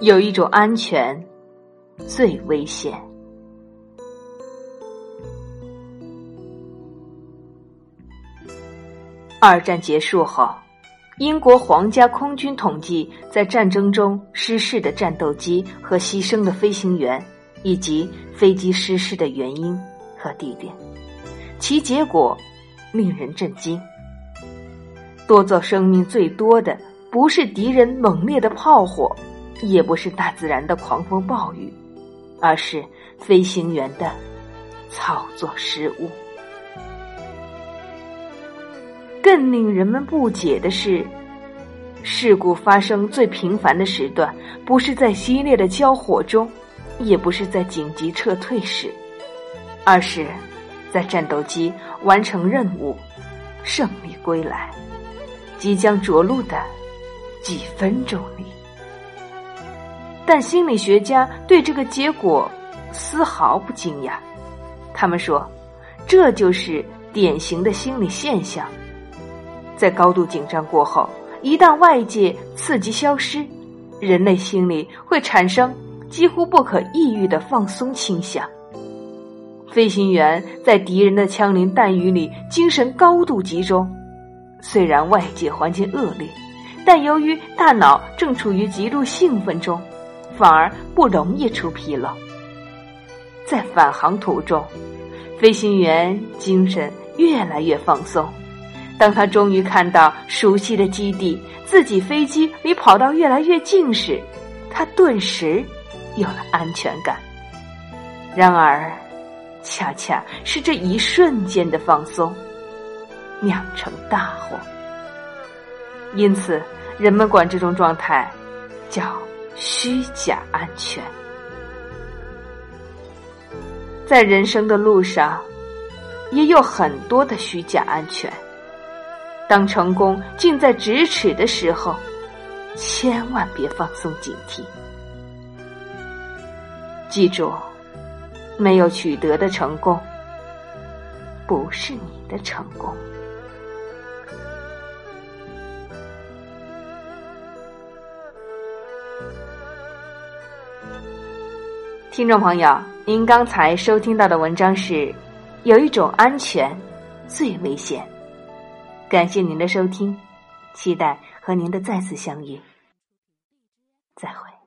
有一种安全最危险。二战结束后，英国皇家空军统计在战争中失事的战斗机和牺牲的飞行员，以及飞机失事的原因和地点，其结果令人震惊。夺走生命最多的，不是敌人猛烈的炮火，也不是大自然的狂风暴雨，而是飞行员的操作失误。更令人们不解的是，事故发生最频繁的时段，不是在激烈的交火中，也不是在紧急撤退时，而是在战斗机完成任务、胜利归来、即将着陆的几分钟里。但心理学家对这个结果丝毫不惊讶，他们说，这就是典型的心理现象。在高度紧张过后，一旦外界刺激消失，人类心里会产生几乎不可抑郁的放松倾向。飞行员在敌人的枪林弹雨里精神高度集中，虽然外界环境恶劣，但由于大脑正处于极度兴奋中，反而不容易出纰漏。在返航途中，飞行员精神越来越放松。当他终于看到熟悉的基地，自己飞机离跑道越来越近时，他顿时有了安全感。然而，恰恰是这一瞬间的放松，酿成大祸。因此，人们管这种状态叫“虚假安全”。在人生的路上，也有很多的虚假安全。当成功近在咫尺的时候，千万别放松警惕。记住，没有取得的成功，不是你的成功。听众朋友，您刚才收听到的文章是：有一种安全最危险。感谢您的收听，期待和您的再次相遇。再会。